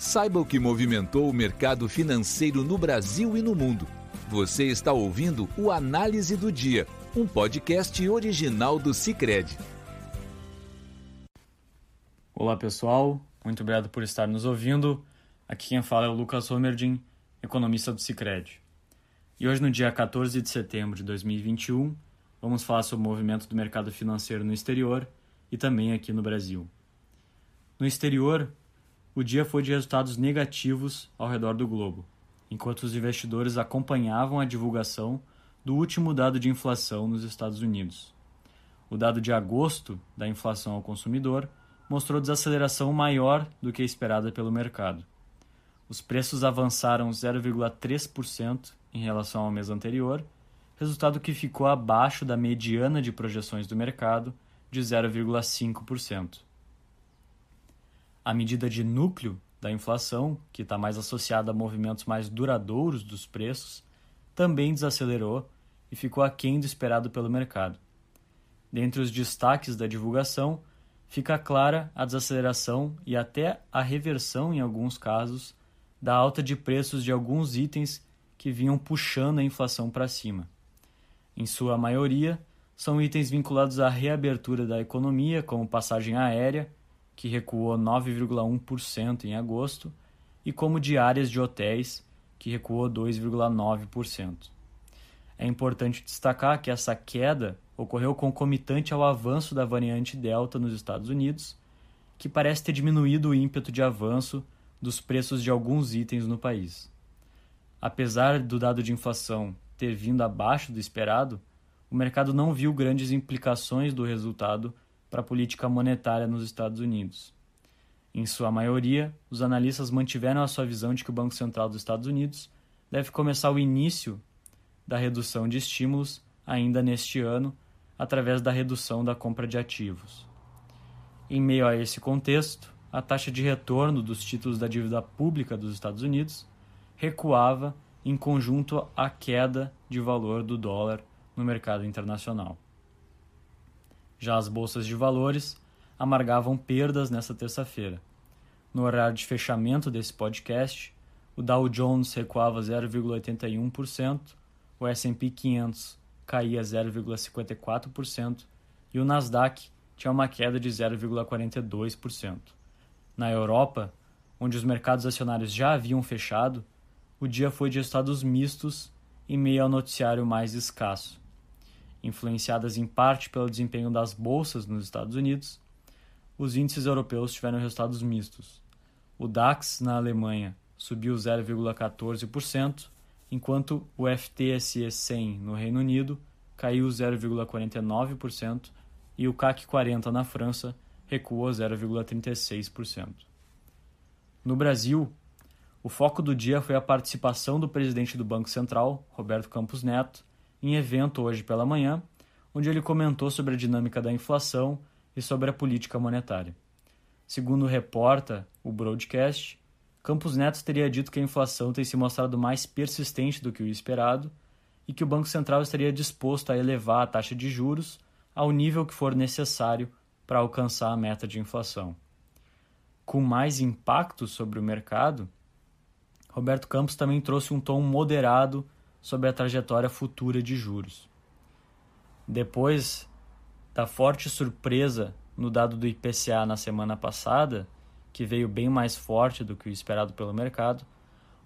Saiba o que movimentou o mercado financeiro no Brasil e no mundo. Você está ouvindo o Análise do Dia, um podcast original do Cicred. Olá pessoal, muito obrigado por estar nos ouvindo. Aqui quem fala é o Lucas Homerdin, economista do Cicred. E hoje, no dia 14 de setembro de 2021, vamos falar sobre o movimento do mercado financeiro no exterior e também aqui no Brasil. No exterior, o dia foi de resultados negativos ao redor do globo, enquanto os investidores acompanhavam a divulgação do último dado de inflação nos Estados Unidos. O dado de agosto da inflação ao consumidor mostrou desaceleração maior do que esperada pelo mercado. Os preços avançaram 0,3% em relação ao mês anterior, resultado que ficou abaixo da mediana de projeções do mercado de 0,5%. A medida de núcleo da inflação, que está mais associada a movimentos mais duradouros dos preços, também desacelerou e ficou aquém do esperado pelo mercado. Dentre os destaques da divulgação, fica clara a desaceleração e até a reversão, em alguns casos, da alta de preços de alguns itens que vinham puxando a inflação para cima. Em sua maioria, são itens vinculados à reabertura da economia, como passagem aérea que recuou 9,1% em agosto, e como diárias de hotéis, que recuou 2,9%. É importante destacar que essa queda ocorreu concomitante ao avanço da variante Delta nos Estados Unidos, que parece ter diminuído o ímpeto de avanço dos preços de alguns itens no país. Apesar do dado de inflação ter vindo abaixo do esperado, o mercado não viu grandes implicações do resultado para a política monetária nos Estados Unidos. Em sua maioria, os analistas mantiveram a sua visão de que o Banco Central dos Estados Unidos deve começar o início da redução de estímulos ainda neste ano, através da redução da compra de ativos. Em meio a esse contexto, a taxa de retorno dos títulos da dívida pública dos Estados Unidos recuava em conjunto à queda de valor do dólar no mercado internacional. Já as bolsas de valores amargavam perdas nesta terça-feira. No horário de fechamento desse podcast, o Dow Jones recuava 0,81%, o S&P 500 caía 0,54% e o Nasdaq tinha uma queda de 0,42%. Na Europa, onde os mercados acionários já haviam fechado, o dia foi de estados mistos em meio ao noticiário mais escasso influenciadas em parte pelo desempenho das bolsas nos Estados Unidos, os índices europeus tiveram resultados mistos. O DAX na Alemanha subiu 0,14%, enquanto o FTSE 100 no Reino Unido caiu 0,49% e o CAC 40 na França recuou 0,36%. No Brasil, o foco do dia foi a participação do presidente do Banco Central, Roberto Campos Neto, em evento hoje pela manhã, onde ele comentou sobre a dinâmica da inflação e sobre a política monetária. Segundo reporta o broadcast, Campos Neto teria dito que a inflação tem se mostrado mais persistente do que o esperado e que o Banco Central estaria disposto a elevar a taxa de juros ao nível que for necessário para alcançar a meta de inflação. Com mais impacto sobre o mercado, Roberto Campos também trouxe um tom moderado sobre a trajetória futura de juros. Depois da forte surpresa no dado do IPCA na semana passada, que veio bem mais forte do que o esperado pelo mercado,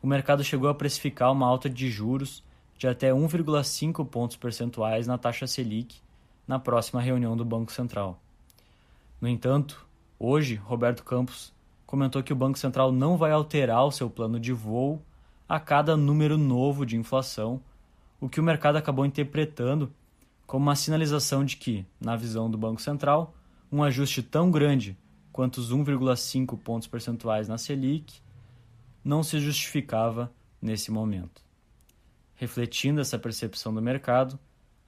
o mercado chegou a precificar uma alta de juros de até 1,5 pontos percentuais na taxa Selic na próxima reunião do Banco Central. No entanto, hoje, Roberto Campos comentou que o Banco Central não vai alterar o seu plano de voo a cada número novo de inflação, o que o mercado acabou interpretando como uma sinalização de que, na visão do Banco Central, um ajuste tão grande quanto os 1,5 pontos percentuais na Selic não se justificava nesse momento. Refletindo essa percepção do mercado,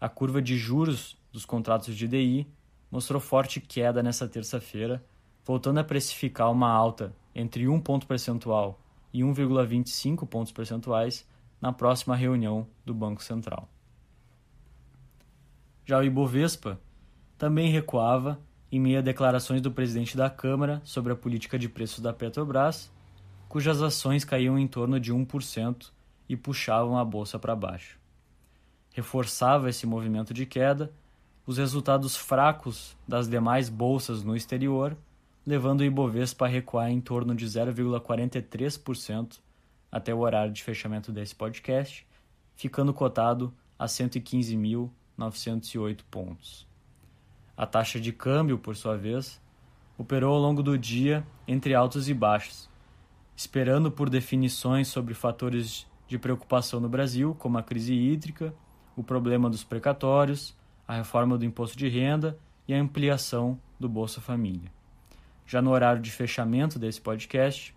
a curva de juros dos contratos de DI mostrou forte queda nessa terça-feira, voltando a precificar uma alta entre 1 ponto percentual e 1,25 pontos percentuais na próxima reunião do Banco Central. Já o Ibovespa também recuava em meio a declarações do presidente da Câmara sobre a política de preços da Petrobras cujas ações caíam em torno de 1% e puxavam a bolsa para baixo. Reforçava esse movimento de queda os resultados fracos das demais bolsas no exterior, levando o Ibovespa a recuar em torno de 0,43% até o horário de fechamento desse podcast, ficando cotado a 115.908 pontos. A taxa de câmbio, por sua vez, operou ao longo do dia entre altos e baixos, esperando por definições sobre fatores de preocupação no Brasil, como a crise hídrica, o problema dos precatórios, a reforma do imposto de renda e a ampliação do Bolsa Família. Já no horário de fechamento desse podcast,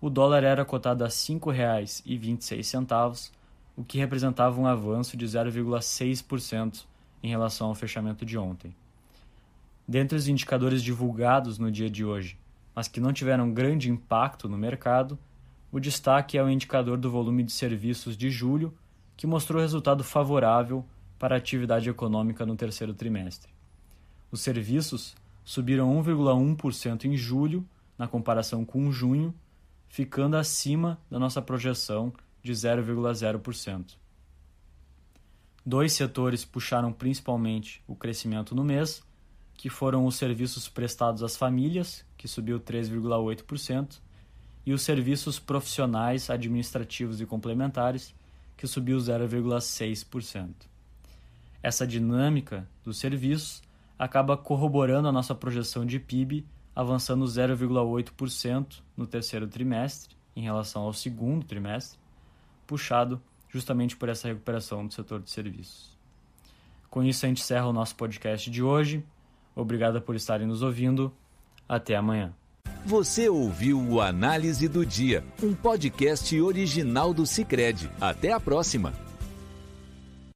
o dólar era cotado a R$ 5,26, o que representava um avanço de 0,6% em relação ao fechamento de ontem. Dentre os indicadores divulgados no dia de hoje, mas que não tiveram grande impacto no mercado, o destaque é o indicador do volume de serviços de julho, que mostrou resultado favorável para a atividade econômica no terceiro trimestre. Os serviços subiram 1,1% em julho, na comparação com junho, ficando acima da nossa projeção de 0,0%. Dois setores puxaram principalmente o crescimento no mês, que foram os serviços prestados às famílias, que subiu 3,8%, e os serviços profissionais, administrativos e complementares, que subiu 0,6%. Essa dinâmica dos serviços acaba corroborando a nossa projeção de PIB, avançando 0,8% no terceiro trimestre em relação ao segundo trimestre, puxado justamente por essa recuperação do setor de serviços. Com isso, a gente encerra o nosso podcast de hoje. Obrigado por estarem nos ouvindo. Até amanhã. Você ouviu o Análise do Dia, um podcast original do Cicred. Até a próxima.